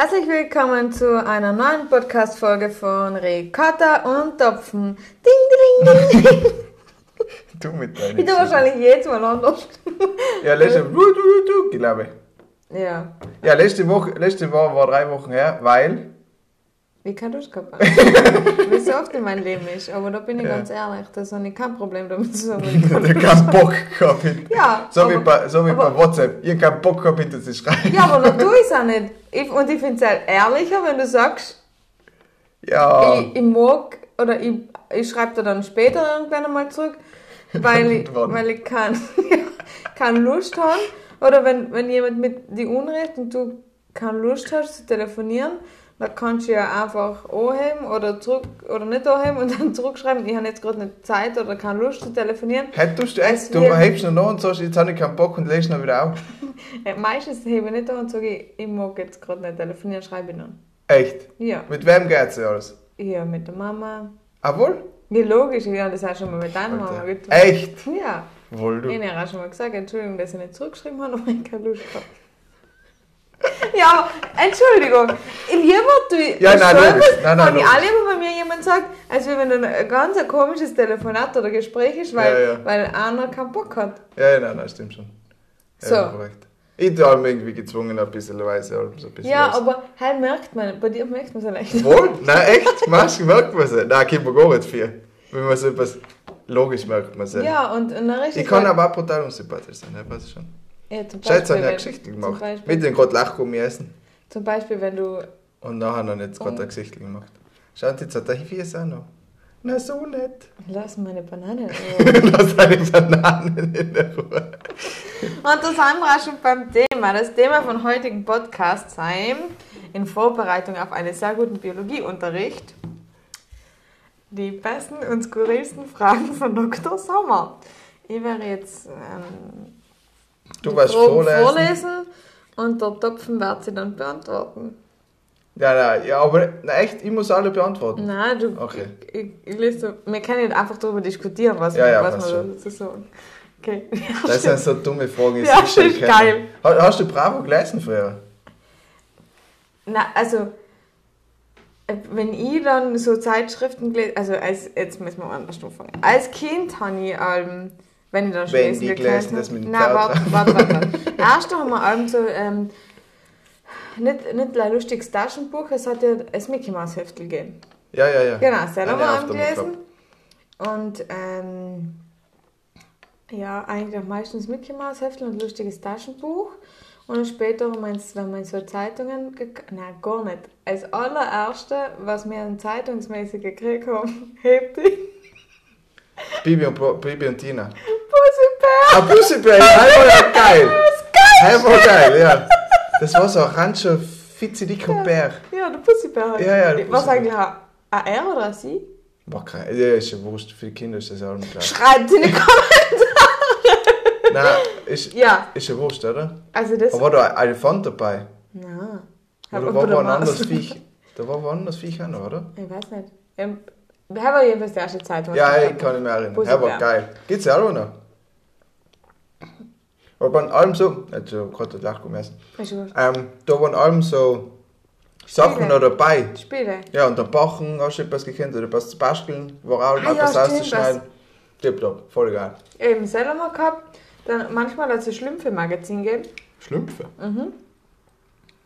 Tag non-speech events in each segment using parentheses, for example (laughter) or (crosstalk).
Herzlich willkommen zu einer neuen Podcast-Folge von Ricotta und Topfen. Ding, ding, ding, ding. (laughs) Du mit deinen Ich tue wahrscheinlich jedes Mal anders. Ja, letzte du, glaube ich. Ja. Ja, letzte Woche, letzte Woche war drei Wochen her, weil. Wie kann du es gehabt haben? Wie so oft in meinem Leben ist. Aber da bin ich Ja. ganz ehrlich, da habe ich kein Problem damit (laughs) zu sagen. Ich keinen Bock gehabt. Ja, So wie aber- bei, so wie bei aber- WhatsApp. Ich hab keinen Bock gehabt, hinter zu schreiben. Ja, aber dann tue ich es auch nicht. Ich, und ich finde es halt ehrlicher, wenn du sagst, Ja. ich, ich mag oder ich, ich schreibe dir dann später irgendwann einmal zurück, (laughs) weil ich, weil ich kein, (laughs) keine Lust habe. Oder wenn, wenn jemand mit die Unrecht und du keine Lust hast zu telefonieren, dann kannst du ja einfach anheben oder zurück oder nicht anheben und dann (laughs) zurückschreiben, ich habe jetzt gerade nicht Zeit oder keine Lust zu telefonieren. Hättest du Es echt, du hebst noch an und sagst, jetzt habe ich keinen Bock und legst noch wieder auf. (laughs) Meistens hebe ich nicht an und sage, ich, ich mag jetzt gerade nicht telefonieren, schreibe ich dann. Echt? Ja. Mit wem geht's ja alles? Ja, mit der Mama. Ah, wohl? Ja, logisch, ich habe das auch schon mal mit deiner Mama getan. Echt? Ja. Wohl du. Ich habe auch schon mal gesagt, Entschuldigung, dass ich nicht zurückgeschrieben habe, (laughs) aber ich keine Lust gehabt. Ja, Entschuldigung. Lieber du. Ja, nein. Nein, nein, Kann ich auch lieber, wenn mir jemand sagt, als wenn ein ein ganz ein komisches Telefonat oder Gespräch ist, weil, Ja, ja. weil einer keinen Bock hat. Ja, ja, nein, nein, stimmt schon. Ja, So. korrekt. Ich tue allem irgendwie gezwungen, ein bisschen weise, so ein bisschen Ja, was. aber halt merkt man, bei dir merkt man es ja leicht. Wohl? Nein, echt? Machst du, merkt man es? Nein, kennt man gar nicht viel. Wenn man so etwas logisch merkt man es. Ja, und, und dann richtig. Ich kann aber auch brutal unsympathisch sein, ja, weiß ich schon. Ja, Scheiße, habe ich wenn- eine Geschichte Zum gemacht. Beispiel, Mit dem gerade Lachgummi essen. zum Beispiel, wenn du. Und nachher noch nicht gerade Oh. eine Geschichte gemacht. Schaut, jetzt hat er hier auch noch. Na, so nett. Lass meine Banane. in Ruhe. (laughs) Lass deine Bananen in der Ruhe. Und da sind wir auch schon beim Thema. Das Thema von heutigen Podcast sei in Vorbereitung auf einen sehr guten Biologieunterricht die besten und skurrilsten Fragen von Dr. Sommer. Ich werde jetzt ähm, Du Fragen vorlesen. vorlesen und der Topfen wird sie dann beantworten. Ja, nein, ja, aber na, echt, ich muss alle beantworten. Nein, du, Okay. ich, ich, ich lese, wir können nicht einfach darüber diskutieren, was, Ja, ja, was wir dazu sagen. Okay. Das sind so (laughs) dumme Fragen. ich Ja, sicher ist geil. Ha- Hast du Bravo gelesen früher? Na, also, äh, wenn ich dann so Zeitschriften gelesen, also als, jetzt müssen wir anders anfangen. Als Kind habe ich Alben, wenn ich dann schon Wenn lesen die gelernt gelesen, das mit Nein, warte, warte, warte. (laughs) Erst haben wir Alben so, ähm, nicht, nicht ein lustiges Taschenbuch, es hat ja ein Mickey Mouse Heftel gegeben. Ja, ja, ja. Genau, das haben wir auf Alben der gelesen. Und, ähm, ja, eigentlich auch meistens Mickey Mouse Heftel und ein lustiges Taschenbuch. Und dann später, wenn man, so Zeitungen, nein, gar nicht. Als allererste, was wir an zeitungsmäßig gekriegt haben, (laughs) Hefti, Bibi und, Bibi und Tina. Pussy Ah, Pussybär, ja, war ja geil. (laughs) Das war geil, ja. Das war so ein orange, fitzidicker Bär. Ja, der Pussybär. Ja, ja, der Was eigentlich ein R oder ein Sie? War kein, ja, ist ja wurscht, für die Kinder ist das ja allem klar. Schreibt in die Kommentare. Nein, ist, Ja, ist ja wurscht, oder? also das... Aber war da ein Elefant dabei? Nein. Oder war wo ein anderes Viech? Da war ein anderes Viech auch noch, oder? Ich weiß nicht. Wir haben jedenfalls die erste Zeitung. Ja, ich kann mich mehr erinnern. Ja, war geil. Geht's ja auch noch? Aber bei allem so, also gerade das Lachgummi essen. Ist wurscht. Ähm, da waren allem so Sachen Spiele. noch dabei. Spiele. Ja, und dann Bachen, hast du etwas gekannt, oder etwas zu basteln, war auch Ah, ja, etwas stimmt, auszuschneiden. Tipptopp, voll geil. Eben selber mal gehabt. Dann manchmal hat es ein Schlümpfe-Magazin gegeben. Schlümpfe? Mhm.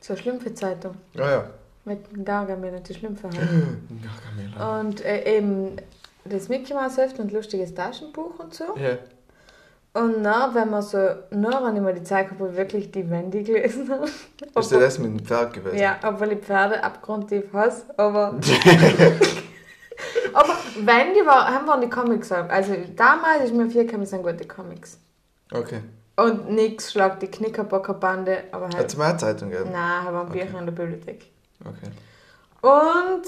So eine Schlümpfe-Zeitung. Ja, ja. Mit dem Gargamel und die Schlümpfe halt. Camilla. (gasps) Und äh, eben das Mickey Mouse Heft und lustiges Taschenbuch und so. Ja. Und dann, wenn man so, habe ich mal die Zeit gehabt, wo ich wirklich die Wendy gelesen habe. Ist ja das mit dem Pferd gewesen? Ja, obwohl ich Pferde abgrundtief hasse, aber... (laughs) (laughs) aber Wendy war, haben wir die Comics gehabt. Also damals ist mir vier gekommen, sind gute Comics. Okay. Und nix schlagt die Knickerbockerbande, aber Hat halt... es mehr Zeitung gegeben? Nein, haben wir Okay. Bücher in der Bibliothek. Okay. Und...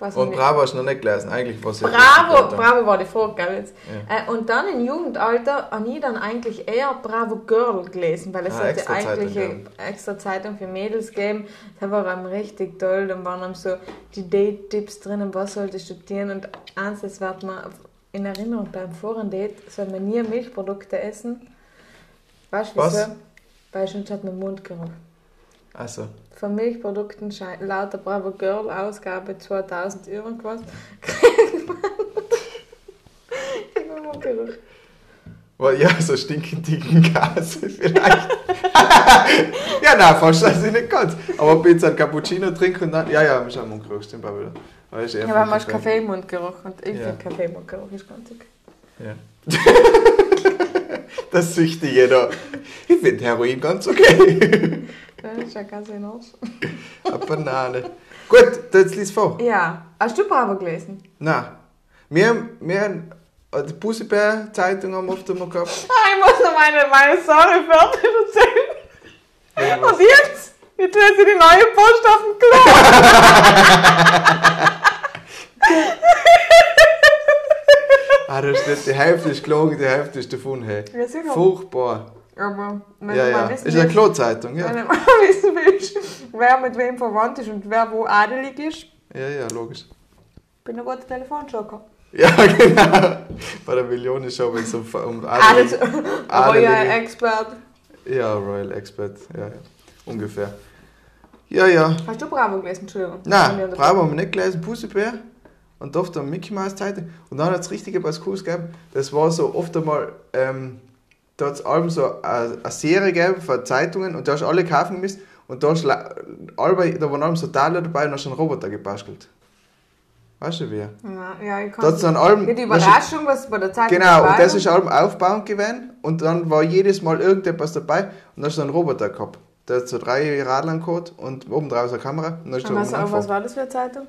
Was Und wir- Bravo hast du noch nicht gelesen, eigentlich ja Bravo, Bravo war die Frage, gell? Jetzt. Ja. Äh, und dann im Jugendalter habe ich dann eigentlich eher Bravo Girl gelesen, weil es Ah, extra eigentlich Zeitung, eine extra Zeitung für Mädels gegeben. Das war einem richtig toll. Dann waren dann so die Date-Tipps drinnen, was sollte ich studieren. Und eins, das wird mir in Erinnerung beim vorigen Date, soll man nie Milchprodukte essen. Weißt du Was? wieso? Weil sonst hat man Mundgeruch. Also, Von Milchprodukten scheint laut der Bravo Girl Ausgabe 2000 irgendwas. (laughs) Kriegt man. Kriegt man Mundgeruch. well, ja, so stinkendicken Gase vielleicht. (laughs) ja, nein, fast das ich nicht ganz. Aber ein bisschen Cappuccino trinken und dann. Ja, ja, ist auch Mundgeruch, stimmt auch wieder. Ist eher Ja, weil man hast Kaffee im Mundgeruch und ich Ja. finde Kaffee im Mundgeruch ist ganz okay. Ja. (laughs) das Süchtige da. Ich finde Heroin ganz okay. Das ist ganz in Ordnung. Eine Banane. Gut, jetzt lies vor. Ja, hast du Bravo gelesen? Nein. Wir, haben- wir haben äh, die Pussybär-Zeitung wir oft immer gehabt. (laughs) Ah, ich muss noch meine, meine Story fertig erzählen. Und jetzt? Jetzt wird sie die neue Post auf dem Klo. (laughs) Ah, da steht, die Hälfte ist gelogen, die Hälfte ist davon. Hey. Ja. Furchtbar. Aber wenn Ja, du mal ja. wissen Ist eine Klo-Zeitung, ja. wenn du (laughs) wissen willst, wer mit wem verwandt ist und wer wo adelig ist, Ja, ja, logisch. bin ein guter Telefonjoker. (laughs) Ja, genau. Bei der Millionenshow, wenn es um, um Alles. Adel- (laughs) Royal Adelige- Expert. Ja, Royal Expert, ja, ja. Ungefähr. Ja, ja. Hast du Bravo gelesen? Entschuldigung. Nein, Bravo haben wir nicht gelesen, Pussybär. Und oft am Mickey Mouse Zeitung. Und dann hat es richtig was Cooles gegeben. Das war so oft einmal, ähm, da hat es allem so eine, eine Serie gegeben von Zeitungen und da hast du alle kaufen müssen. Und da, hast alle, da waren allem so Teile dabei und hast einen Roboter gebastelt. Weißt du wie? Ja, ja, ich Da kann dann allem, ja, die Überraschung, was bei der Zeitung Genau, und das ist allem aufbauend gewesen. Und dann war jedes Mal irgendetwas dabei und dann hast du einen Roboter gehabt. Der hat so drei Radlern gehabt und oben drauf ist eine Kamera. Und dann Und was, oben was war das für eine Zeitung?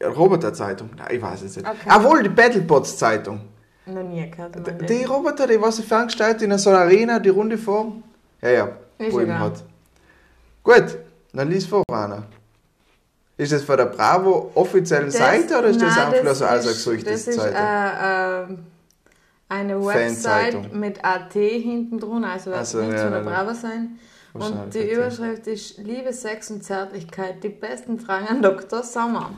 Ja, Roboterzeitung? Nein, ich weiß es nicht. Okay. Ah, wohl, die Battlebots-Zeitung. Noch nie gehört. meinem Die. Roboter, die was sie veranstaltet in so einer Arena, die runde Form. Ja, ja, Ist hat. Gut, dann lies vor, Anna. Ist das von der Bravo offiziellen Seite oder ist das nein, einfach nur so ist- ausgesucht, Das ist äh, äh, eine Website mit AT hinten drunter, also das so, wird ja, von der. Bravo sein. Und die. Überschrift ist Liebe, Sex und Zärtlichkeit, die besten Fragen an Dr. Sommer.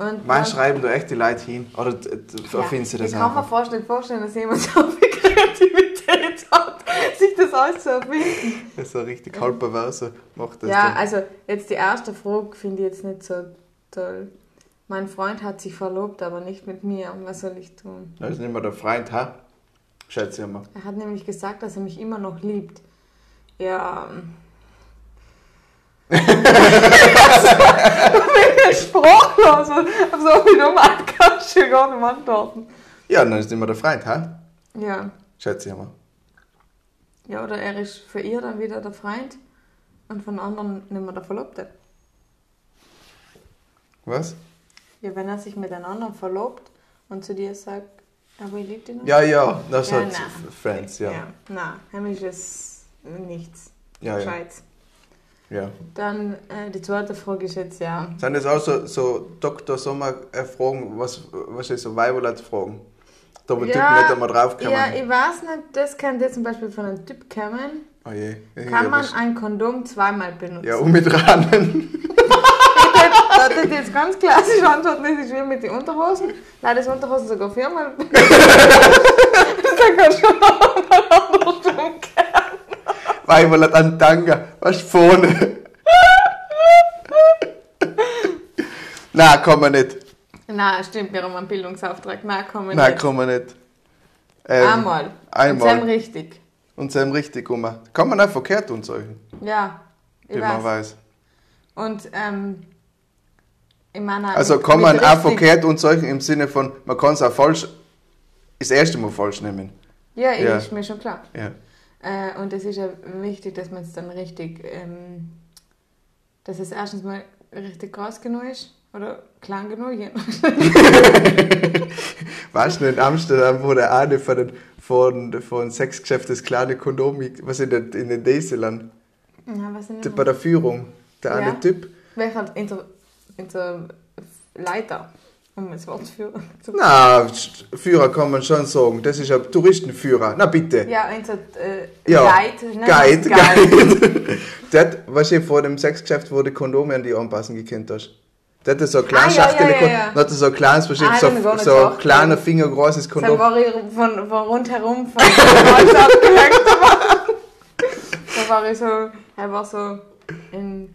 Und Manchmal schreiben da echt die Leute hin. Oder ja, erfindest du das ich kann mir einfach? vorstellen, vorstellen, dass jemand (laughs) so viel Kreativität hat, sich das alles zu erfinden. Das ist so richtig halb perverse macht das Ja, dann. also jetzt die erste Frage finde ich jetzt nicht so toll. Mein Freund hat sich verlobt, aber nicht mit mir. Was soll ich tun? Das ist nicht mehr der Freund, ha? Schätze ich mal. Er hat nämlich gesagt, dass er mich immer noch liebt. Ja. (laughs) ich bin sprachlos. Auf so viel kannst du gar nicht antworten. Ja, dann ist mehr der Freund, ha? Ja. Schätze ich mal. Ja, oder er ist für ihr dann wieder der Freund und von anderen nicht mehr der Verlobte. Was? Ja, wenn er sich mit einem anderen verlobt und zu dir sagt, aber ich liebe dich noch. Ja, ja, das Ja, hat nein. Friends, ja. ja. Nein, heimlich ist nichts. Ja, ja. Ja. Dann äh, die zweite Frage ist jetzt ja. Sind das auch so, so Dr. Sommer-Fragen, was, was ist so Weiberlat-Fragen? Da wo Typen nicht einmal draufkommen. ja, ich weiß nicht, das könnte zum Beispiel von einem Typ kommen. oh je. Kann ja, man ein Kondom zweimal benutzen? ja, um mit Rahmen. Da hätte ich jetzt ganz klassisch antworten, das ist wie mit den Unterhosen. Nein, das Unterhosen sogar viermal. (laughs) das kann schon mal andersrum Weiberlat an Tanga. Was vorne? Nein, kann man nicht. Nein, stimmt, wir haben einen Bildungsauftrag. Nein, kann man Nein, nicht. kann man nicht. Ähm, Einmal. Einmal. Und dann richtig. Und dann richtig um. Kann man auch verkehrt tun, solchen, Ja, ich wie man weiß. weiß. Und, ähm, ich meine, Also mit- kann man auch verkehrt und solchen im Sinne von, man kann es auch falsch, das erste Mal falsch nehmen. Ja, Ja. ist mir schon klar. Ja. Äh, und es ist ja wichtig, dass man es dann richtig, ähm, dass es erstens mal richtig groß genug ist oder klein genug. (laughs) Weißt du, in Amsterdam wurde eine von den von, von Sexgeschäft das kleine Kondom, was in den, in den Dieselern, ja, was denn bei der Führung, der Ja. eine Typ. Welcher in so, in so Leiter, um das Wort zu führen. Zu Na, Führer kann man schon sagen, das ist ein Touristenführer. Na bitte. ja, in so äh, Ja, Guide. ne? Guide, Guide. Guide. Hat, weißt du, vor dem Sexgeschäft, du Kondome an die anpassen gekannt hast. Der hatte so ein kleines Ah, ja, Schachtel, ja, ja, ja. er so ein kleines, Ah, so, ich so ein kleiner Finger großes Kondom. war ich von, von rundherum (laughs) von abgehängt. Da war ich so, er war so in,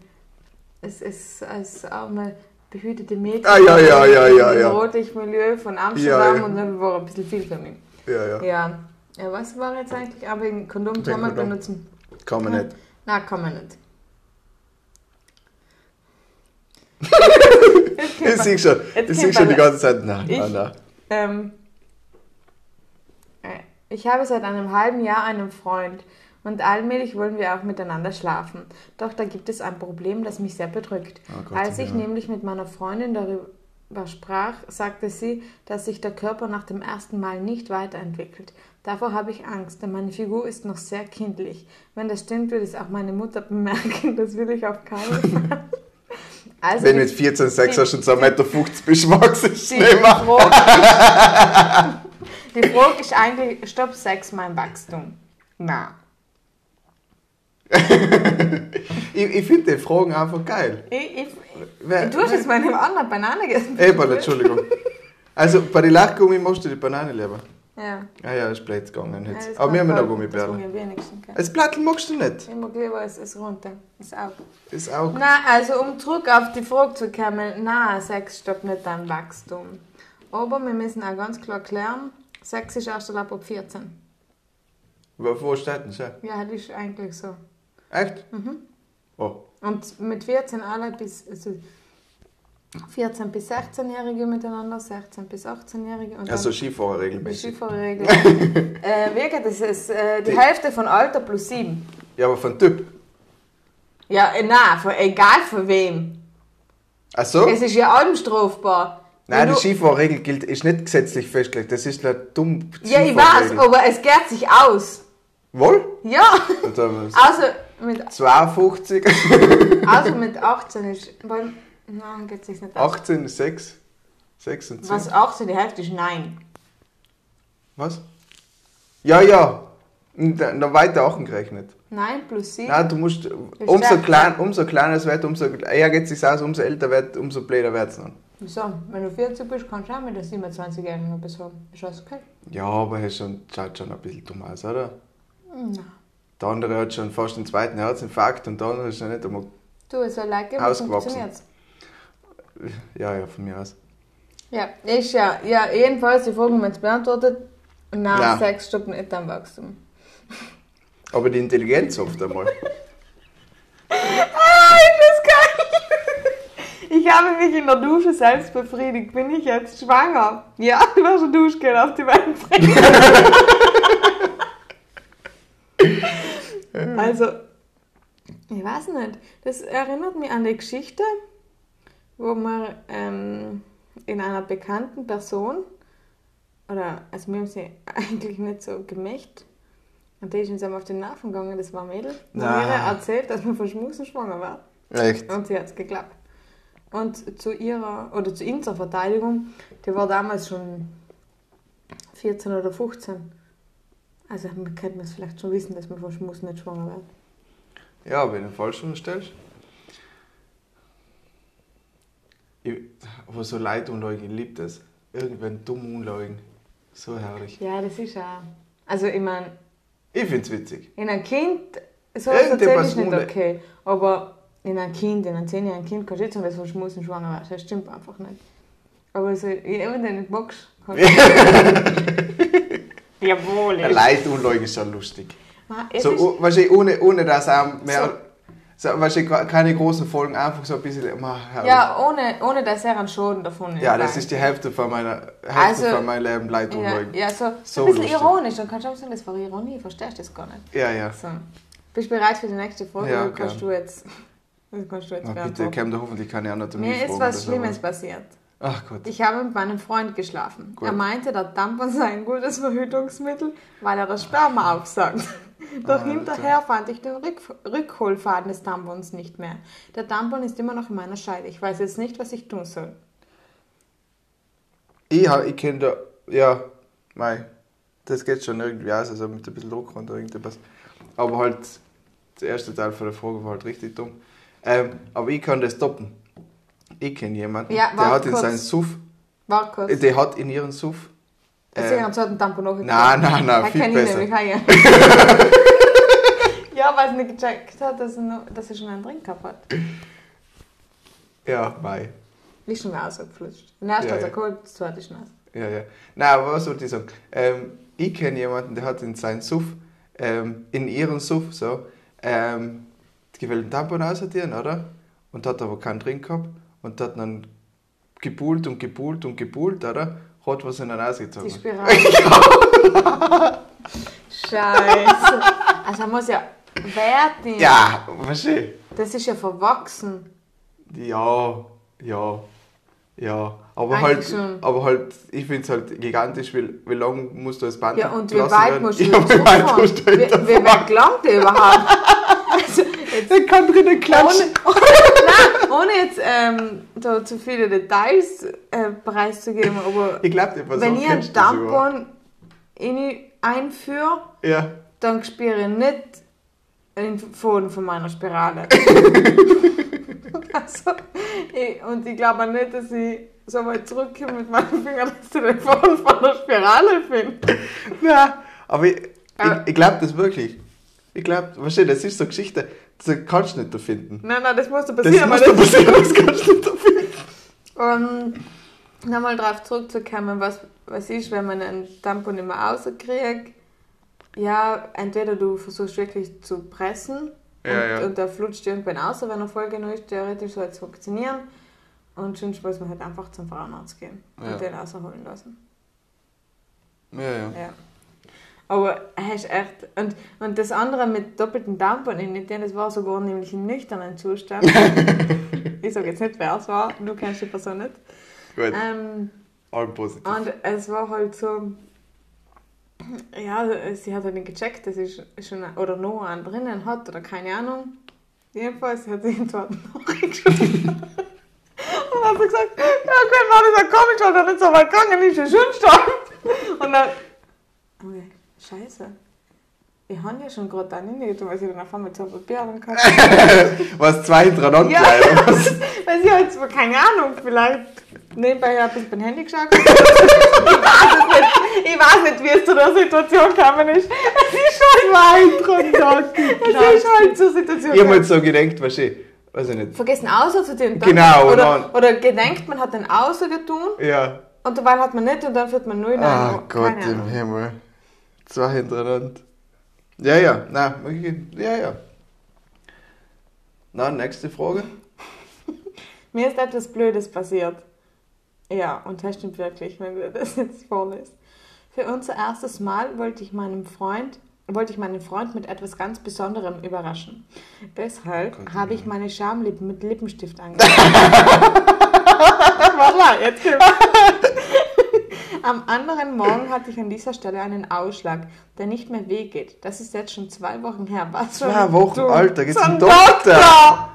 es ist als arme behütete Mädchen Ah, ja, ja, ja, ja, im ja. Rotlichtmilieu von Amsterdam Ja, ja. und dann war ein bisschen viel für mich. Ja, ja. Ja. ja, was war jetzt eigentlich? Aber ein Kondom kann man benutzen. Kann man nicht. Nein, kann man nicht. (laughs) Ich sehe schon, ich sehe schon die ganze Zeit, nein, Ich- nein, nein. Ähm, äh, ich habe seit einem halben Jahr einen Freund und allmählich wollen wir auch miteinander schlafen. Doch da gibt es ein Problem, das mich sehr bedrückt. Oh Gott, Als ich ja. nämlich mit meiner Freundin darüber sprach, sagte sie, dass sich der Körper nach dem ersten Mal nicht weiterentwickelt. Davor habe ich Angst, denn meine Figur ist noch sehr kindlich. Wenn das stimmt, wird es auch meine Mutter bemerken. Das will ich auf keinen Fall. (laughs) Also Wenn die- mit 14, 6 die- hast du schon 2,50 Meter bist, ist die nicht die Frage ist eigentlich, stopp Sex mein Wachstum? Nein. Ich, ich finde die Fragen einfach geil. Ich, ich, Wer- du hast jetzt meine andere Banane gegessen. Eberl, Entschuldigung. Also bei den Lachgummi machst du die Banane lieber. Ja. Ah ja, ist blöd gegangen Ja, jetzt. das Aber wir haben ja noch Gummibärle. Das. Das Plattel magst du nicht. Ich mag lieber es, es runter. Das auch. Ist auch. Nein, also um zurück auf die Frage zu kommen, nein, Sex stoppt nicht dein Wachstum. Aber wir müssen auch ganz klar klären, Sex ist erst ab 14. Wo, steht denn schon? Ja, das ist eigentlich so. Echt? Mhm. Oh. Und mit 14 alle bis, also 14 bis 16-Jährige miteinander, 16 bis 18-Jährige und Also Skifahrer regelmäßig. Skifahrerregel. (laughs) äh, wie geht das? ist äh, die Die- Hälfte von Alter plus 7. Ja, aber von Typ. Ja, äh, nein, von, egal von wem. Ach so? Es ist ja allem strafbar. Nein, die Skifahrerregel gilt, ist nicht gesetzlich festgelegt. Das ist eine dumm. Ja, ich weiß, aber es geht sich aus. Wohl? Ja, also mit, 52, also mit 18 ist. Weil, nein, geht sich nicht aus. 18 ist 6. 6 und 10. Was 18 die Hälfte ist? Nein. Was? Ja, ja. Noch weiter auch gerechnet. Nein, plus 7. Nein, du musst, umso, klein, umso kleiner es wird, umso eher geht es sich aus, umso älter wird, umso blöder wird es dann. Wieso? Wenn du 40 bist, kannst du auch mit der 27-Jährigen etwas haben. Ist alles okay? Ja, aber er schon, schaut schon ein bisschen dumm aus, oder? Nein. Der andere hat schon fast einen zweiten Herzinfarkt und der andere ist schon nicht einmal. Du, es soll like, wie Ausgewachsen. Ja, ja, von mir aus. Ja, ist ja, ja, jedenfalls die Frage haben wir jetzt beantwortet. Nein, Nein. Sex stoppt nicht am Wachstum. Aber die Intelligenz oft einmal. (laughs) Ah, ist das geil! Ich habe mich in der Dusche selbst befriedigt. Bin ich jetzt schwanger? Ja, du hast eine Duschgel auf die Beine bringen. (laughs) (laughs) also, ich weiß nicht. Das erinnert mich an die Geschichte, wo man ähm, in einer bekannten Person, oder also wir haben sie (laughs) eigentlich nicht so gemächt, und die ist uns auf den Nerven gegangen, das war ein Mädel, die mir erzählt, dass man von Schmusen schwanger war. Echt? Und sie hat es geklappt. Und zu ihrer, oder zu ihm zur Verteidigung, die war damals schon 14 oder 15. Also man könnte es vielleicht schon wissen, dass man von Schmus nicht schwanger wird. Ja, wenn du falsch stellst. Ich, aber so Leid unleugen, ich liebe das. Irgendwann dumm unleugen. So herrlich. Ja, das ist auch. Also ich meine, Ich find's witzig. in ein Kind, so erzähle ich nicht okay. Aber in ein Kind, in ein 10-jährigen Kind kannst du nicht sagen, dass du von Schmusen schwanger wirst. Das stimmt einfach nicht. Aber so den du nicht magst, kannst du... (laughs) (laughs) Jawohl. Ein Leid unleugen ist schon lustig. Man, es So, oh, du, ohne, ohne dass auch mehr. So. weißt du, keine großen Folgen, einfach so ein bisschen. ma, herrlich. Ja, ohne, ohne dass er einen Schaden davon Ja, nimmt. das ist die Hälfte von meiner Hälfte Also- von meinem Leben Leid Ja, ja so, So so ein bisschen lustig. ironisch. Dann kannst du auch sagen, das war Ironie. Verstehst du das gar nicht? Ja, ja. So. Bist du bereit für die nächste Frage? Ja, kannst du jetzt, das kannst du jetzt Na, bitte, käme da hoffentlich keine Anatomie Mir ist was so. Schlimmes passiert. Ach Gott. Ich habe mit meinem Freund geschlafen. Gut. Er meinte, der Tampon sei ein gutes Verhütungsmittel, weil er das Sperma aufsaugt. (laughs) Doch Alter. hinterher fand ich den Rück Rückholfaden des Tampons nicht mehr. Der Tampon ist immer noch in meiner Scheide. Ich weiß jetzt nicht, was ich tun soll. Ich, ich kenne da. Ja, mei. Das geht schon irgendwie aus, also mit ein bisschen Druck oder irgendwas. Aber halt, der erste Teil von der Frage war halt richtig dumm. Ähm, aber ich kann das stoppen. Ich kenne jemanden, Ja, der hat in kurz. seinen Suff, War kurz. der hat in ihren Suff. Deswegen Äh, haben sie einen Tampon noch nein, nein, nein, Da viel kenn ich besser. nämlich (laughs) (laughs) ja. Weil sie nicht gecheckt hat, dass er, noch, dass er schon einen Drink gehabt hat. Ja, mei. Ist schon rausgeflutscht. Den ersten Ja, hat er ja. geholt, das zweite ist nass. Ja, ja. Nein, aber was wollte ich sagen? Ähm, ich kenne jemanden, der hat in seinen Suff, ähm, in ihren Suff, so, ähm, gewählten Tampon aussortieren, oder? Und hat aber keinen Drink gehabt und hat dann gepult und gepult und gepult, oder? Hat was in den ausgezogen. Die Spirale. (laughs) Scheiße. Also muss ja werten. Ja, verstehe. Das ist ja verwachsen. Ja, ja, ja. Aber Eigentlich halt, schon. aber halt, ich finde es halt gigantisch, wie, wie lange musst du das Band Ja, und wie weit werden? musst du (laughs) ja, wie weit musst du Wie, wie weit gelangt der überhaupt? (laughs) Also, jetzt, Ich kann drinnen klatschen. ohne, nein, ohne jetzt ähm, da zu viele Details äh, preiszugeben, aber Ich glaube, die wenn ich einen. Tampon in einführe, Ja. dann spüre ich nicht den Faden von meiner Spirale. (laughs) also, ich, und ich glaube auch nicht, dass ich so weit zurückkomme mit meinen Fingern, dass ich den Faden von der Spirale finde. Ja, aber ich, ich, ich glaube das wirklich. Ich glaube, weißt du, das ist so eine Geschichte, das kannst du nicht da finden. Nein, nein, das musste Das passieren. muss weil da passieren, das kannst du nicht da finden. Um nochmal darauf zurückzukommen, was, was ist, wenn man einen Tampon nicht mehr rauskriegt. Ja, entweder du versuchst wirklich zu pressen Ja, und, ja. und der flutscht irgendwann aus, wenn er voll genug ist, theoretisch soll es funktionieren. Und sonst muss man halt einfach zum Frauenarzt gehen Ja. und den rausholen lassen. Ja, ja. Ja. Aber er ist echt. Und, und das andere mit doppelten Tampon das war sogar nämlich im nüchternen Zustand. (laughs) ich sage jetzt nicht, wer es war, du kennst die Person nicht. Gut, Ähm, all positiv. und es war halt so, ja, sie hat halt nicht gecheckt, dass ich schon oder noch einen drinnen hat oder keine Ahnung. Jedenfalls hat sie ihn dort (laughs) nachgeschrieben. Und hat sie gesagt, ja, okay, war das ja komisch, weil er nicht so weit gegangen ist, ist schon stark. Und dann, okay, scheiße. Ich habe ja schon gerade dann hingetan, weil sie dann auf einmal zwei Papier gehabt (laughs) Was zwei hintereinander Ja. Was? Weil sie halt so, keine Ahnung, vielleicht nebenbei ein bisschen beim Handy geschaut ich weiß nicht. Ich weiß nicht, wie es zu der Situation gekommen ist. Es ist schon Zwei Es ist halt zur Situation Ich habe mir jetzt so gedacht, weißt du, weiß ich nicht. Vergessen außer zu den Genau, Oder, oder gedenkt, man hat den außer getan Ja. und dabei hat man nicht und dann führt man null Ah. Gott im. Himmel. Zwei hintereinander. Ja, ja, nein, okay. ja, ja. Na, nächste Frage. (laughs) Mir ist etwas Blödes passiert. Ja, und das stimmt wirklich, wenn du das jetzt vorliest. Für unser erstes Mal wollte ich meinem Freund, wollte ich meinen Freund mit etwas ganz Besonderem überraschen. Deshalb Gott, habe ich meine Schamlippen mit Lippenstift angemalt. (laughs) voilà, jetzt kommt's. Am anderen Morgen hatte ich an dieser Stelle einen Ausschlag, der nicht mehr wehgeht. Das ist jetzt schon zwei Wochen her. Was für Zwei Wochen, Du- Alter, geht's zum zum Doktor?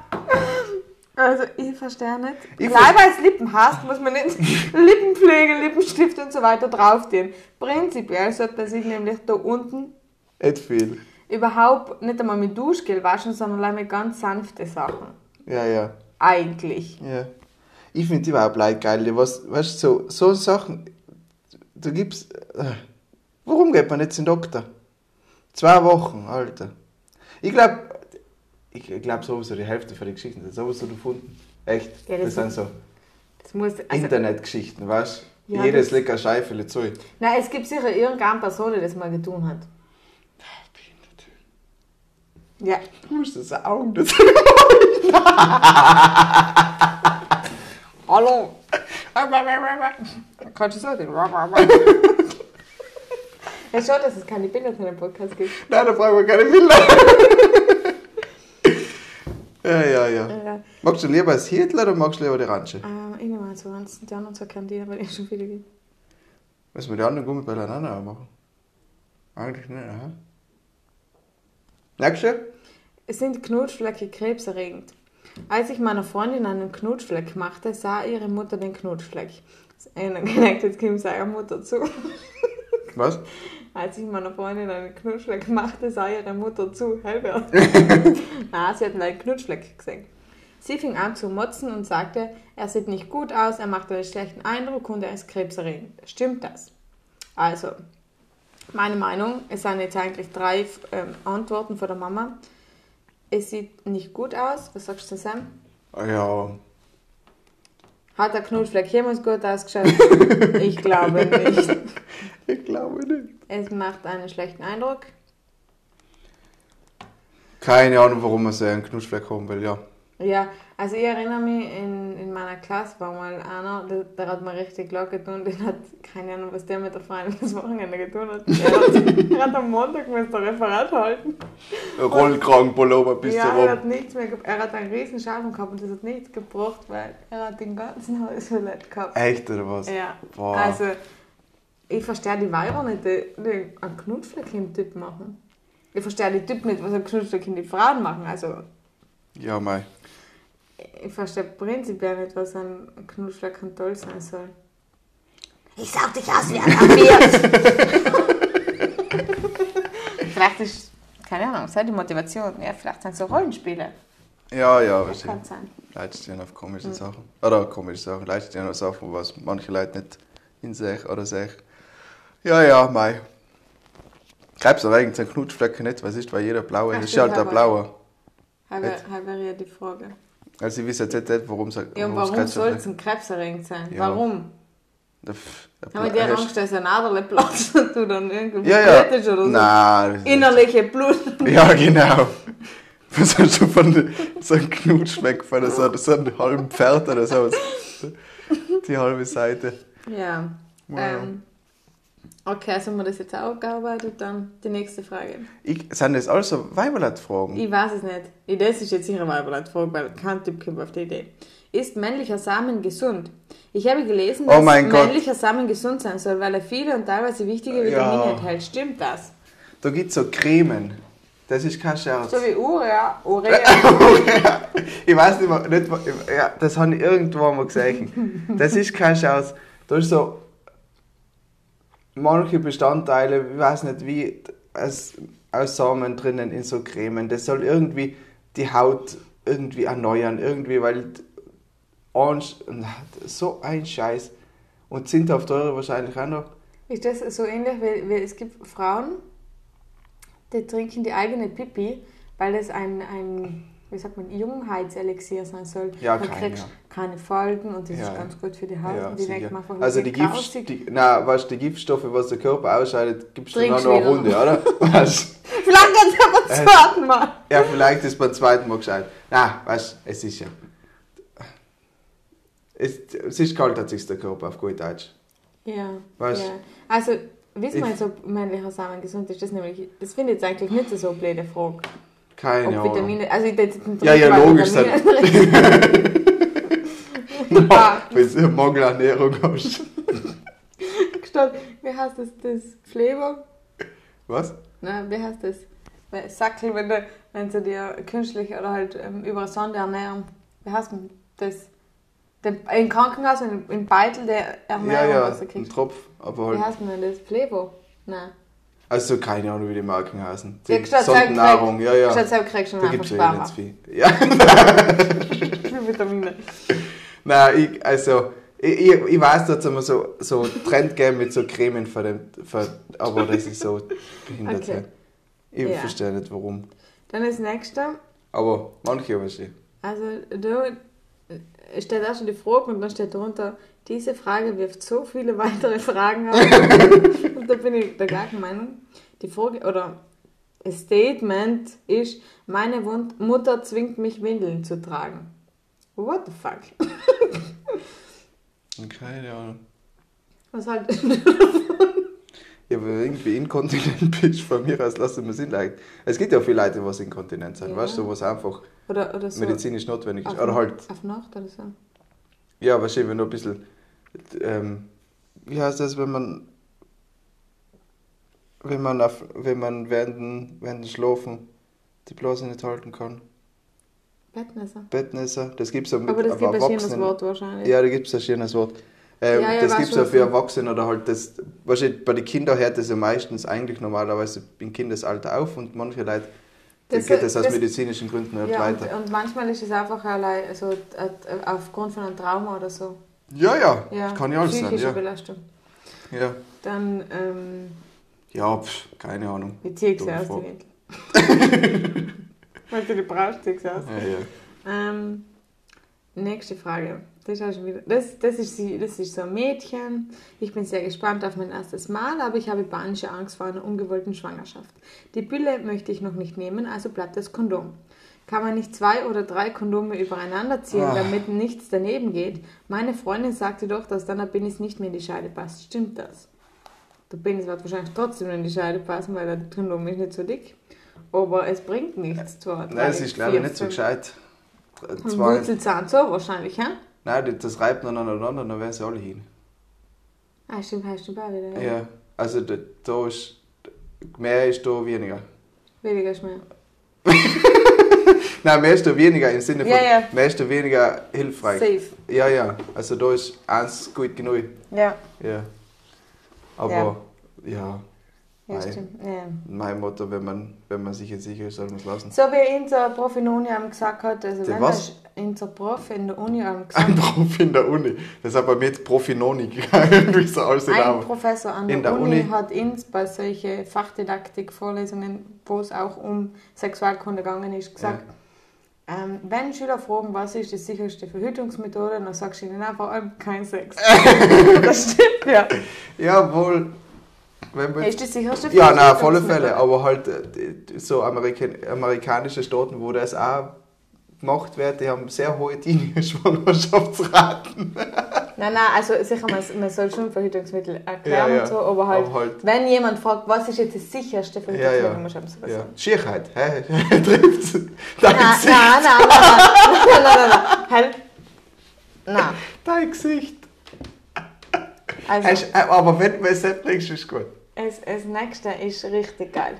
Also, ich verstehe nicht. Ich weil es Lippen hast, muss man nicht (laughs) Lippenpflege, Lippenstift und so weiter drauf tun. Prinzipiell sollte sich nämlich da unten Nicht viel. überhaupt nicht einmal mit Duschgel waschen, sondern allein mit ganz sanften Sachen. Ja, ja. Eigentlich. Ja. Ich finde die überhaupt leid geil. Was, weißt du, so, so Sachen, du gibst. Äh, warum geht man nicht zum Doktor? Zwei Wochen, Alter. Ich glaube, ich glaube sowieso die Hälfte von den Geschichten sind sowieso gefunden. Echt. Ja, das, das sind so also, Internetgeschichten, weißt du? Ja, Jedes das- legt eine Scheife zu. nein, es gibt sicher irgendeine Person, die das mal getan hat. Ja. Du musst das Augen das (laughs) (laughs) Hallo. Kannst du so den? (laughs) Ja, schon, dass es keine Bilder zu dem Podcast gibt. Nein, da brauchen wir keine Bilder. (laughs) ja, ja, ja. Ja. Magst du lieber das Hirtel oder magst du lieber die Ranche? Ähm, ich nehme mal so eins. Die anderen zwei kennen die, weil ich schon viele gibt. Müssen wir die anderen Gummibälle aneinander machen? Eigentlich nicht, aha. Nächste? Sind Knutschflecke krebserregend? Als ich meiner Freundin einen Knutschfleck machte, sah ihre Mutter den Knutschfleck. Jetzt kommt seine Mutter zu. Was? Als ich meiner Freundin einen Knutschfleck machte, sah ihre Mutter zu. Helbert. (laughs) Na, sie hat einen Knutschfleck gesehen. Sie fing an zu motzen und sagte, er sieht nicht gut aus, er macht einen schlechten Eindruck und er ist krebserregend. Stimmt das? Also, meine Meinung, es sind jetzt eigentlich drei ähm, Antworten von der Mama. Es sieht nicht gut aus. Was sagst du, Sam? Ja, Hat der Knutschfleck jemals gut ausgeschaut? (laughs) ich glaube nicht. ich glaube nicht. Es macht einen schlechten Eindruck. Keine Ahnung, warum man so einen Knutschfleck haben will, ja. Ja, also ich erinnere mich, in, in meiner Klasse war mal einer, der, der hat mir richtig klar getan, den hat, keine Ahnung, was der mit der Freundin (laughs) das Wochenende getan hat. Er hat, er hat am Montag müssen ein Referat halten. Rollkragenpullover bis ja, er hat nichts mehr, er hat einen riesen Schaden gehabt und das hat nichts gebracht, weil er hat den ganzen Hausverlet gehabt. Echt, oder was? Ja, Boah. also ich verstehe die Weiber nicht, die, die einen Knutschfleck im Typ machen. Ich verstehe die Typ nicht, was ein Knutschfleck in die Frauen machen. Also Ja, mei. Ich verstehe prinzipiell nicht, was ein Knutschfleck kann toll sein soll. Ich saug dich aus wie ein Vampir! (laughs) vielleicht ist, keine Ahnung, ist die Motivation? Ja, vielleicht sind es so Rollenspiele. Ja, ja, Das wahrscheinlich. kann sein. Leitest dich auf komische Mhm. Sachen. Oder komische Sachen. Leitest dich auf Sachen, was manche Leute nicht in sich oder sich. Ja, ja, mei. Greifst du eigentlich einen Knutschfleck nicht? Was ist, weil jeder blaue Ach, ist. Ist halt der blaue. Halber, Jetzt. halberiert die Frage. Also ich weiß jetzt nicht, warum es Ja, und warum soll es ein krebserregend sein? Ja. Warum? Der Haben wir die Angst, (laughs) dass ein Aderle platzt und du dann irgendwie Ja, ja. oder so? Nein. Innerliche Blut. (laughs) Ja, genau. Was hast du von so einem Knutschfleck von so, so einem halben Pferd oder so? Die halbe Seite. Ja. Wow. Ähm, okay, also haben wir das jetzt auch gearbeitet, dann die nächste Frage. Ich, sind das also Weiberlat-Fragen? Ich weiß es nicht. Ich- Das ist jetzt sicher eine Frage, weil kein Typ kommt auf die Idee. Ist männlicher Samen gesund? Ich habe gelesen, Oh dass Gott. männlicher Samen gesund sein soll, weil er viele und teilweise wichtige Ja. Vitamine enthält. Stimmt das? Da gibt es so Cremen. Das ist kein Scherz. So wie Urea. Urea. (laughs) ich weiß nicht, mehr, nicht mehr- ja, das habe ich irgendwo mal gesehen. (laughs) Das ist kein Scherz. Da ist so manche Bestandteile, ich weiß nicht wie, aus, aus Samen drinnen in so Cremen. Das soll irgendwie die Haut irgendwie erneuern, irgendwie, weil Orange, so ein Scheiß. Und sind auf teure wahrscheinlich auch noch. Ist das so ähnlich, wie, wie es gibt Frauen, die trinken die eigene Pipi, weil das ein, ein wie sagt man, Jungheitselixier sein soll. Ja, Dann kein, kriegst ja. keine Falten und das Ja, ist ganz gut für die Haut Ja, die sicher. einfach, also die, Gift, die, na, weißt, die Giftstoffe, was der Körper ausscheidet, gibst du dann noch eine. Runde, oder? (laughs) Weißt, Vielleicht Äh, zum zweiten Mal. ja, vielleicht ist beim zweiten Mal gescheit. Na, weißt es ist ja. Es, es ist kalt, hat sich der Körper auf gut Deutsch. Ja, Weißt- ja. Also, wissen wir jetzt, ob männlicher Samen gesund ist? Das, nämlich, das finde ich jetzt eigentlich nicht so eine blöde Frage. Keine Ahnung. Vitamine, also ich jetzt nicht Ja, ja, logisch, Wenn (laughs) du Mangelernährung hast. (laughs) Statt, wie heißt das? Das Flavor? Was? Nein, wie heißt das? Sackel, wenn, du, wenn sie dir künstlich oder halt ähm, über Sonde ernähren. Wie heißt denn das? Der, Im Krankenhaus, im, im Beitel der Ja, Ernährung, ja, was du ein kriegst. Tropf. Aber Wie halt. heißt denn das? Flavor? Nein. Also keine Ahnung, wie die Marken heißen. Die Ja, gestatt Sondennahrung, ja, ja. Statt selber kriegst du Da dann gibt einfach eh nicht viel. Ja. (laughs) Vitamine. (laughs) Nein, ich, also, ich, ich, ich weiß, dass es immer so, so Trend geben mit so Cremen für den, für, aber das ist so behindert. Okay. Ich Ja. verstehe nicht warum. Dann das nächste. Aber manche aber schon. Also, da äh, steht auch schon die Frage und dann steht drunter, diese Frage wirft so viele weitere Fragen auf. (laughs) und da bin ich der gleichen Meinung. Die Frage, oder ein Statement ist, meine Wund Mutter zwingt mich, Windeln zu tragen. What the fuck? (laughs) Keine Ahnung. Was halt. (laughs) Ja, wenn du irgendwie inkontinent bist, von mir aus lassen wir es hinlegen. Es gibt ja viele Leute, die inkontinent sind, Ja. weißt du, was einfach Oder, oder so. medizinisch notwendig ist. auf, Oder halt, auf Nacht oder so. ja, wahrscheinlich, wenn du ein bisschen, ähm, wie heißt das, wenn man, wenn man, auf, wenn man während, dem- während dem Schlafen die Blase nicht halten kann. Bettnässer. Bettnässer, das gibt es ja mit Aber das gibt ein schönes. Wort wahrscheinlich. Ja, da gibt es ein schönes Wort. Ähm, Ja, ja, das gibt es ja für Erwachsene oder halt das, wahrscheinlich bei den Kindern hört das ja meistens eigentlich normalerweise im Kindesalter auf und manche Leute, da Das- geht das aus das- medizinischen Gründen nicht Ja, und, weiter. und manchmal ist es einfach allein, also, äh, aufgrund von einem Trauma oder so. Ja, ja, Ja, das kann ja alles sein. Ja, Belastung. ja. Dann, ähm, ja pf, keine Ahnung. ich ziehe sie Dumme aus die Windel. Weil du die brauchst, du gesagt. Ja, ja. Ähm, nächste Frage. Das, ist auch schon wieder, das, das, ist, sie- das ist so ein Mädchen. Ich bin sehr gespannt auf mein erstes Mal, aber ich habe panische Angst vor einer ungewollten Schwangerschaft. Die Pille möchte ich noch nicht nehmen, also bleibt das Kondom. Kann man nicht zwei oder drei Kondome übereinander ziehen, Ah. damit nichts daneben geht? Meine Freundin sagte doch, dass dann der Penis nicht mehr in die Scheide passt. Stimmt das? Der Penis wird wahrscheinlich trotzdem in die Scheide passen, weil der Kondom ist nicht so dick. Aber es bringt nichts. Zwei, Nein, das ist glaube ich nicht so gescheit. Ein Zwei, Wurzelzahn so wahrscheinlich, hä? nein, das- reibt noch aneinander, dann werden sie alle hin. Ah, stimmt, hast du auch wieder. Ja, also da, da ist, mehr ist da weniger. Weniger ist mehr. (laughs) Nein, mehr ist da weniger im Sinne von, Ja, ja. mehr ist da weniger hilfreich. Safe. Ja, ja, also da ist eins gut genug. Ja, Ja. Aber, ja, ja stimmt. Ja. mein Motto, wenn man, wenn man sich jetzt sicher ist, soll man es lassen. So wie unser Prof in der Uni einem gesagt hat, also wenn was? unser Prof in der Uni einem (laughs) gesagt Ein Prof in der Uni. Das hat bei mir jetzt Profinoni irgendwie (laughs) so alles in Ein Namen. Professor an der, In der Uni, Uni? hat uns bei solchen Fachdidaktik-Vorlesungen, wo es auch um Sexualkunde gegangen ist, gesagt, ähm, wenn Schüler fragen, was ist die sicherste Verhütungsmethode, dann sagst du ihnen einfach ähm, kein Sex. (laughs) das stimmt ja. Jawohl. Wenn man Ist die sicherste Ja, nein, auf alle Verhütungsmethode. Fälle. Aber halt äh, so Amerika amerikanische Staaten, wo das auch gemacht wird, die haben sehr hohe Teenie-Schwangerschaftsraten. (laughs) Nein, nein, also sicher, man, man soll schon Verhütungsmittel erklären Ja, ja. und so, aber halt, Aber halt- wenn jemand fragt, was ist jetzt das sicherste Ja, Verhütungsmittel, ja. muss ich einfach Ja. sagen. Schierheit, hä? (laughs) Trifft's? Dein (laughs) Nein, nein, nein, nein, nein, nein, nein, nein, halt. Nein, Dein Gesicht. also, Hast- äh, Aber wenn du es nicht bringst, ist gut. das, das nächste ist richtig geil.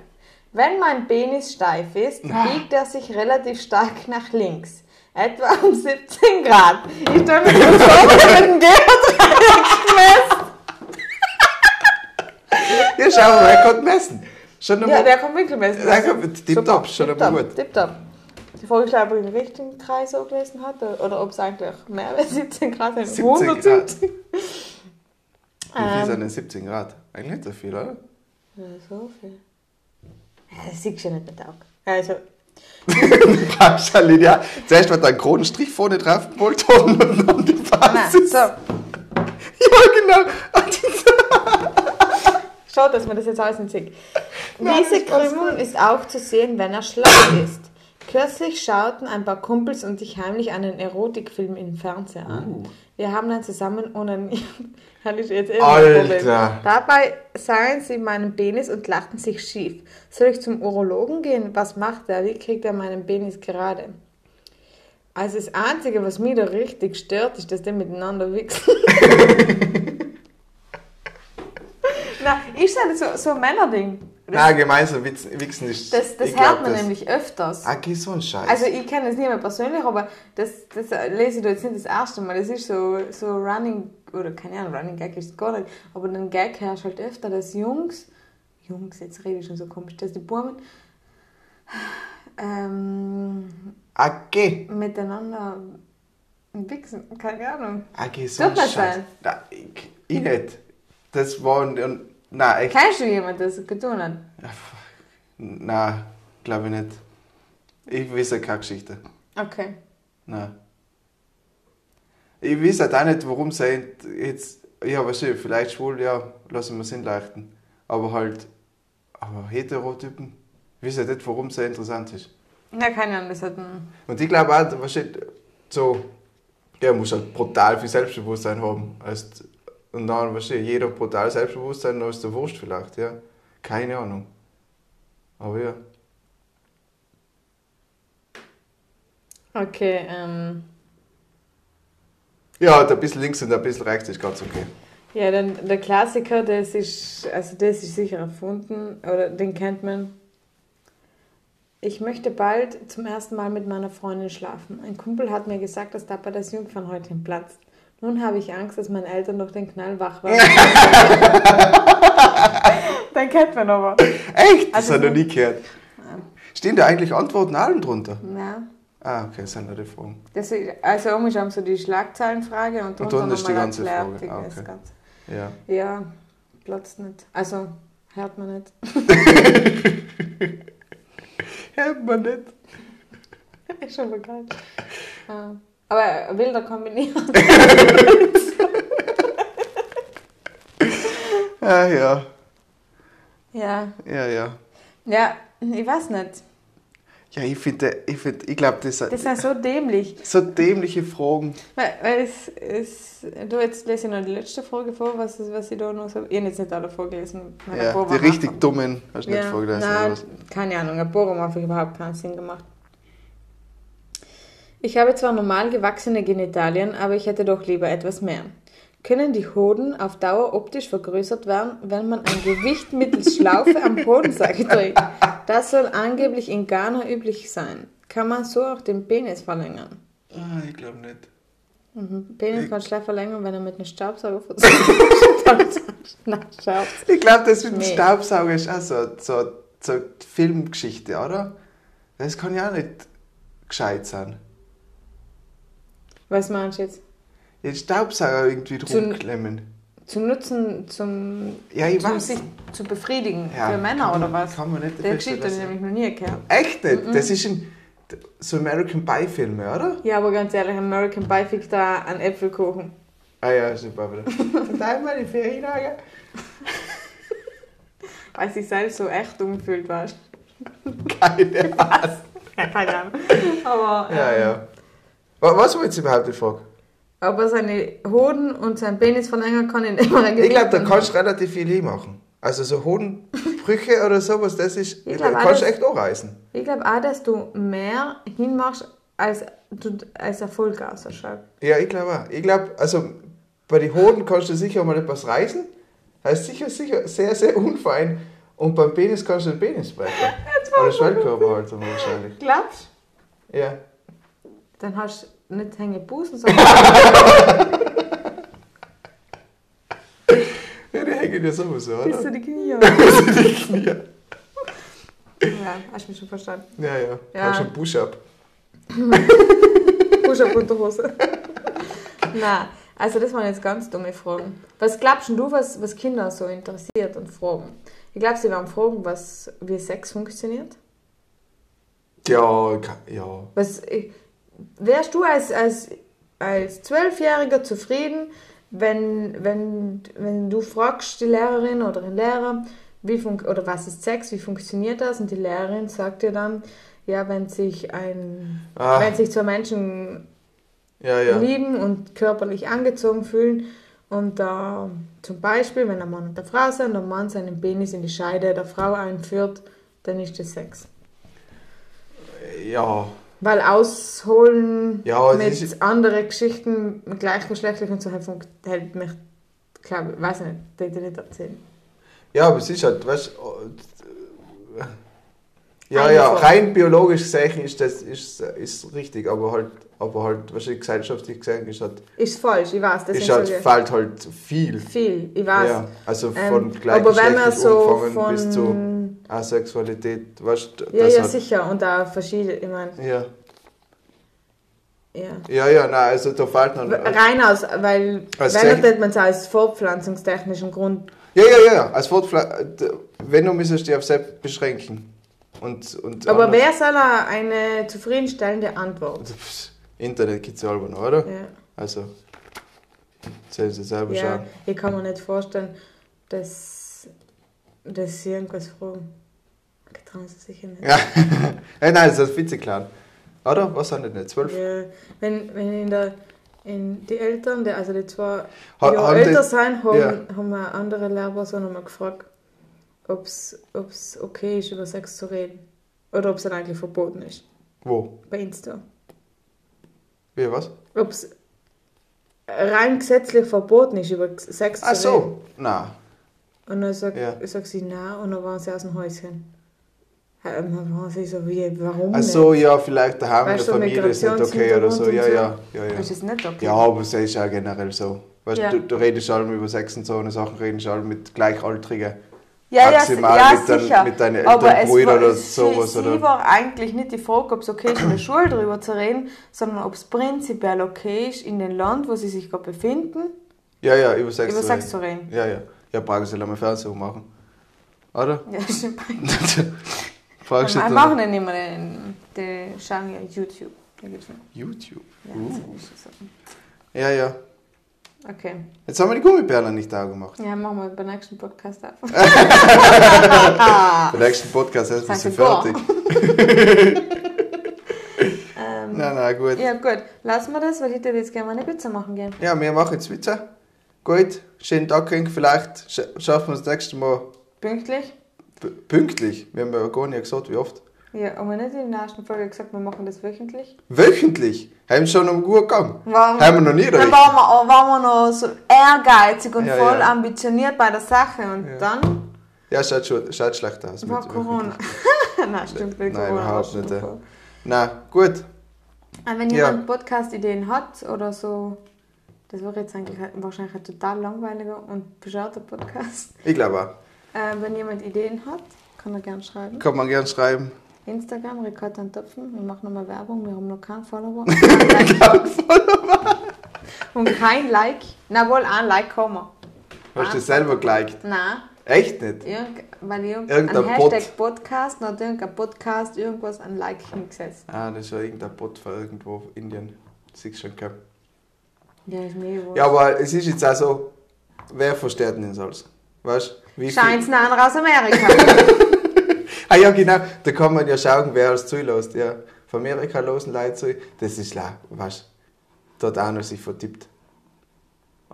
Wenn mein Penis steif ist, biegt er sich relativ stark nach links. Etwa um 17 Grad. Ich stelle mir das vor, wenn ein Geodreieck gemessen. Ja, schau mal, er kann messen. Schon Ja, der kommt winkelmessen. Der kommt tipptopp, schon einmal gut. Tipptopp. Die Frage ist, ob er den richtigen Kreis so gelesen hat oder, ob es eigentlich mehr als 17 Grad sind. 17 170. Wie viel Ähm. sind denn 17 Grad? Eigentlich nicht so viel, oder? Ja, so viel. Ja, das siehst du ja nicht mit Augen. Also, (laughs) Wahrscheinlich, ja. Zuerst wird ein Kronenstrich vorne drauf worden und dann die nein, Basis. so. Ja, genau. Und die- Schau, dass man das jetzt alles nicht sieht. Nein, Diese Krümmung ist auch zu sehen, wenn er schlank ist. Kürzlich schauten ein paar Kumpels und ich heimlich einen Erotikfilm im Fernseher an. Wir haben dann zusammen onaniert. Hatte ich jetzt eh Alter. Dabei sahen sie meinen Penis und lachten sich schief. Soll ich zum Urologen gehen? Was macht er? Wie kriegt er meinen Penis gerade? Also das Einzige, was mich da richtig stört, ist, dass die miteinander wichsen. (laughs) (laughs) Na, ist das so, so ein Männerding? Nein, gemeinsam wichsen ist. das, das hört glaub, man das- nämlich öfters. Ah, geh so ein Scheiß. Also ich kenne es nicht mehr persönlich, aber das, das lese ich jetzt nicht das erste Mal. Das ist so, so Running, oder keine Ahnung, Running Gag ist gar nicht, aber den Gag herrscht halt öfter, dass Jungs, Jungs, jetzt rede ich schon so komisch, dass die Buben ähm, geh. miteinander wichsen, keine Ahnung. Ah, geh so Tut ein Scheiß. sein. Nein, ich, ich nicht. Das war. ein- Nein, echt. Kennst du jemanden, der das getan hat? Nein, glaube ich nicht. Ich weiß keine Geschichte. Okay. Nein. Ich weiß halt auch nicht, warum sie jetzt. Ja, weißt du, vielleicht schwul, ja, lassen wir es hinleichten. Aber halt. Aber Heterotypen. Ich weiß halt nicht, warum es interessant ist. Ja, keine Ahnung, das hat ein... Und ich glaube auch, weißt du, so. Ja, muss halt brutal viel Selbstbewusstsein haben. Heißt, und dann, weißt du, jeder brutal Selbstbewusstsein, dann ist der Wurst vielleicht, ja. Keine Ahnung. Aber ja. Okay, ähm... Ja, ein bisschen links und ein bisschen rechts ist ganz okay. Ja, dann der Klassiker, das ist, also das ist sicher erfunden, oder den kennt man. Ich möchte bald zum ersten Mal mit meiner Freundin schlafen. Ein Kumpel hat mir gesagt, dass dabei das Jungfernhäutchen platzt. Nun habe ich Angst, dass meine Eltern durch den Knall wach (laughs) werden. den kennt man aber. Echt? Das Also habe ich noch nie gehört. Stehen da eigentlich Antworten allem drunter? Ja. Ah, okay, das sind nur die Fragen. Das ist, also oben ist haben so die Schlagzeilenfrage und drunter drunter ist die ganze Frage. Ah, das okay. Ganze. Ja. Ja, platzt nicht. Also, hört man nicht. (laughs) Hört man nicht. (laughs) ist schon mal geil. Ja. Aber wilder kombinieren. Ja, (laughs) (laughs) ja. ja. Ja, ja. Ja, ich weiß nicht. Ja, ich finde, ich, find, ich glaube, das Das sind so dämlich. so dämliche Fragen. Weil, weil es, es, du, jetzt lese ich noch die letzte Folge vor, was, was ich da noch so. Ich habe jetzt nicht alle vorgelesen. Ja, die richtig dummen hast du nicht Ja, vorgelesen. nein, keine Ahnung. Ein paar haben einfach überhaupt keinen Sinn gemacht. Ich habe zwar normal gewachsene Genitalien, aber ich hätte doch lieber etwas mehr. Können die Hoden auf Dauer optisch vergrößert werden, wenn man ein Gewicht mittels Schlaufe am Hodensack trägt? Das soll angeblich in Ghana üblich sein. Kann man so auch den Penis verlängern? Ah, ich glaube nicht. Mhm. Penis kann schlecht verlängern, wenn er mit einem Staubsauger (laughs) Scherz. Ich glaube, das mit dem Nee. Staubsauger ist auch so, so, so Filmgeschichte, oder? Das kann ja auch nicht gescheit sein. Was meinst du jetzt? Den Staubsauger irgendwie Zu- drum klemmen. Zu nutzen, zum, Ja, ich zum weiß. sich zu befriedigen Ja, für Männer kann oder man- was? Kann man nicht Der Geschichte habe ich nämlich noch nie gehört. Echt nicht? Das ist ein, so American Pie Filme, oder? Ja, aber ganz ehrlich, American Pie fickt da an Äpfelkuchen. Ah ja, super wieder. (laughs) Da mal die Ferienlager. Weil sich selbst so echt umgefühlt warst. Keine Ahnung. Ja, (laughs) keine Ahnung. Aber, ähm, Ja, ja. Wa- Was war jetzt überhaupt die Frage? ob er seine Hoden und sein Penis verlängern kann, indem er ein Ich glaube, da kannst du relativ viel hinmachen. Also so Hodenbrüche oder sowas, das ist, Ich da glaub auch, kannst du echt anreißen. Ich glaube auch, dass du mehr hinmachst, als, als Erfolg ausschaut. Ja, ich glaube auch. Ich glaube, also bei den Hoden kannst du sicher mal etwas reißen. Das ist sicher, sicher sehr, sehr unfein. Und beim Penis kannst du den Penis brechen. (laughs) Oder Schwellkörperhaltung wahrscheinlich. Glaubst Ja. du? Dann hast du nicht hänge Busen, sondern (laughs) Ja, die hängen ja sowieso, bis oder? zu die Knie. (laughs) Ja, Ja, hast du mich schon verstanden. ja. ja. Ja. Hast schon Push-Up. Push-up Unterhose. Nein, also das waren jetzt ganz dumme Fragen. Was glaubst du, was, was Kinder so interessiert und fragen? Ich glaube, sie werden fragen, was, wie Sex funktioniert. Ja, ja. Was, ich, wärst du als, als, als Zwölfjähriger zufrieden, wenn, wenn, wenn du fragst die Lehrerin oder den Lehrer, wie fun oder was ist Sex, wie funktioniert das? Und die Lehrerin sagt dir dann, ja, wenn sich ein, Ah. wenn sich zwei Menschen Ja, ja. lieben und körperlich angezogen fühlen. Und da zum Beispiel, wenn ein Mann und eine Frau sind, der Mann seinen Penis in die Scheide der Frau einführt, dann ist das Sex. Ja. Weil ausholen Ja, mit ist- anderen Geschichten, mit gleichgeschlechtlich und so, halt hält mich, glaube ich, weiß nicht, das ich nicht erzählen. Ja, aber es ist halt, weißt du, ja, ja, rein biologisch gesehen ist das ist, ist richtig, aber halt, aber halt, wahrscheinlich gesellschaftlich gesehen ist halt, Ist falsch, ich weiß, das ist halt, so fehlt halt viel. viel, ich weiß. Ja, also von Ähm, aber wenn gleichgeschlechtlich man so von... bis zu Asexualität, weißt du, ja, ja, hat, sicher, und auch verschiedene, ich meine, ja, ja. ja, ja, nein, also da fehlt noch, Rein aus, weil Als wenn Tech- man es als fortpflanzungstechnischen Grund. ja, ja, ja, als wenn du müsstest dich auf selbst beschränken. Und, und Aber anders- wer soll eine zufriedenstellende Antwort? Internet gibt es ja selber noch, oder? Ja, Also, sollen sie selber ja schauen. ich kann mir nicht vorstellen, dass, dass sie irgendwas fragen. Getrauen sie sicher nicht. Ja, (laughs) nein, das ist viel zu klein. Oder? Was sind das nicht? Zwölf? Ja, wenn, wenn in der in die Eltern, die, also die zwei Ha- haben älter die- sind, haben, ja. haben eine andere Lehrperson einmal gefragt, ob es okay ist, über Sex zu reden. Oder ob es dann eigentlich verboten ist. Wo? Bei Insta. Wie, was? Ob es rein gesetzlich verboten ist, über Sex Ach zu reden. so, nein. Und dann sagt, Ja. sagt sie nein und dann waren sie aus dem Häuschen. Und dann waren sie so, wie, warum Ach so, nicht? ja, vielleicht daheim in der Weißt Familie ist nicht okay oder so. Ja, und ja, ja, ja. Ist das nicht okay? Ja, aber es ist ja generell so. Weißt Ja. du, du redest allem über Sex und so eine Sachen, redest allem mit Gleichaltrigen. Ja, ja, maximal ja, mit dein- sicher. mit deinen Aber es Brüdern war, oder sie, sowas, Sie oder? war eigentlich nicht die Frage, ob es okay ist, in der Schule darüber zu reden, sondern ob es prinzipiell okay ist, in dem Land, wo sie sich gerade befinden, Ja, ja, über Sex über zu Sex reden. zu reden. Ja, ja. Ja, brauchen sie mal Fernsehen machen. Oder? Ja, stimmt. Fragst du Wir machen ja nicht mehr den die schauen ja YouTube. YouTube. Ja, Uh. Ja, ja. Okay. Jetzt haben wir die Gummibärler nicht da gemacht. Ja, machen wir beim nächsten Podcast einfach. (laughs) (laughs) Beim nächsten Podcast sie ich vor. fertig. (laughs) ähm, Nein, nein, gut. ja, gut. Lassen wir das, weil ich würde jetzt gerne mal eine Pizza machen gehen. Ja, wir machen jetzt Pizza. Gut, schönen Tag, vielleicht sch schaffen wir es das nächste Mal Pünktlich? p- pünktlich. Wir haben ja gar nicht gesagt, wie oft. Ja, aber nicht in der ersten Folge gesagt, wir machen das wöchentlich. Wöchentlich? Haben wir schon am gut gegangen. Warum? Haben wir noch nie Dann waren wir, waren wir noch so ehrgeizig und Ja, voll ja. ambitioniert bei der Sache. Und Ja. dann Ja, schaut, schon, schaut schlecht aus. war mit Corona. wöchentlich. (laughs) Nein, stimmt, mit Nein, Corona. überhaupt nicht, ja. voll. Nein, gut. Wenn Ja. jemand Podcast-Ideen hat oder so, das wäre jetzt eigentlich wahrscheinlich ein total langweiliger und bescheuerter Podcast. Ich glaube auch. Äh, wenn jemand Ideen hat, kann er gerne schreiben. Kann man gerne schreiben. Instagram, Ricardo an Töpfen. Wir machen nochmal Werbung, wir haben noch keinen Follower. (laughs) Kein Like. und kein Like. Na wohl, ein Like kommen wir. Hast du das selber geliked? Nein, Echt nicht? irgend, weil ich Irgendein ein Hashtag Podcast, noch irgendein Podcast, irgendwas an Like hingesetzt. Ah, das ist ja irgendein Bot von irgendwo in Indien. Siehst du schon gehabt. Ja, ist mir wohl. Ja, aber es ist jetzt auch so, wer versteht denn das alles? Weißt du? Noch einer aus Amerika. (laughs) (laughs) Ah ja, genau. Da kann man ja schauen, wer alles zulässt. Ja. Von Amerika losen Leute zu. Das ist klar, weißt du. Dort einer sich vertippt.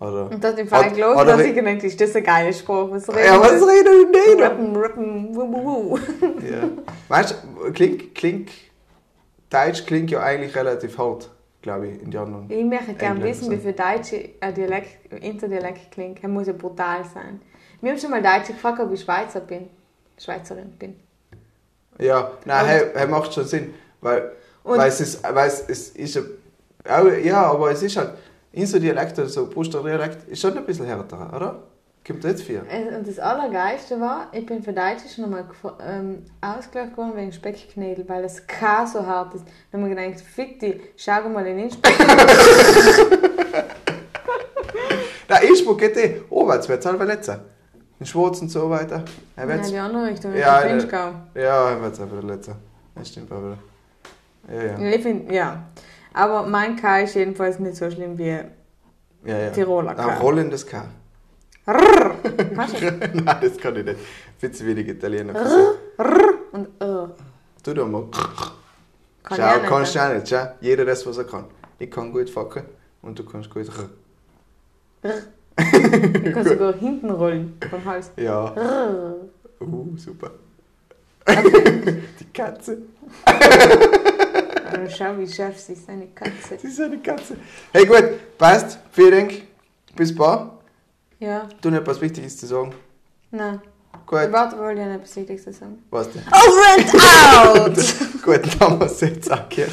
Oder. Und dort im Fall los, dass ich gedacht das ist ein geiler Spruch. Was redet Ja, was das? redet denn der? Rippen, rippen, wuh, wuh, wuh. Ja. Weißt du, klingt, klingt, Deutsch klingt ja eigentlich relativ hart, glaube ich, in die anderen. Ich möchte gerne wissen, wie viel Deutsche ein Dialekt, Interdialekt klingt. Er muss ja brutal sein. Wir haben schon mal Deutsche gefragt, ob ich Schweizer bin. Schweizerin bin. Ja, nein, Und- hey, hey, macht schon Sinn. Weil, weil es ist, weil es, es ist ja, auch, ja, aber es ist halt, unser Dialekt, also Bruster Dialekt, ist schon ein bisschen härter, oder? Kommt jetzt viel. Und das Allergeilste war, ich bin für Deutsche schon einmal ähm, ausgelacht worden wegen Speckknädel, weil das K so hart ist. Dann haben wir gedacht, fick die, schau mal in den Speck. (laughs) Nein, Innsbruck geht eh, oberwärts wird es halt letzter. In Schwarz und so weiter. Er Ja, wird's, die andere Richtung, Ja, ja, äh, Finchgau. ja, er wird es einfach letzter. Das stimmt aber. Ja, ja. Ich finde, ja. Aber mein K ist jedenfalls nicht so schlimm wie ja, ja. Tiroler K. Ein rollendes K. Du? (laughs) Nein, das kann ich nicht. Viel zu wenig Italiener. Und äh. Du da mal. Kann Schau, ich auch kannst nicht. du auch nicht. Schau, jeder das, was er kann. Ich kann gut facken und du kannst gut. (laughs) Ich kann sogar hinten rollen vom Hals. Ja. Uh, super. Okay. (laughs) Die Katze. Also schau, wie scharf sie ist, eine Katze. Sie ist eine Katze. Hey, gut, passt. Vielen Dank. Bis bald. Ja, Du noch etwas Wichtiges zu sagen. nein. Gut, Warte, wollte ja nicht was Wichtiges sagen. was denn? Over and out! gut, dann haben wir es jetzt auch gehört.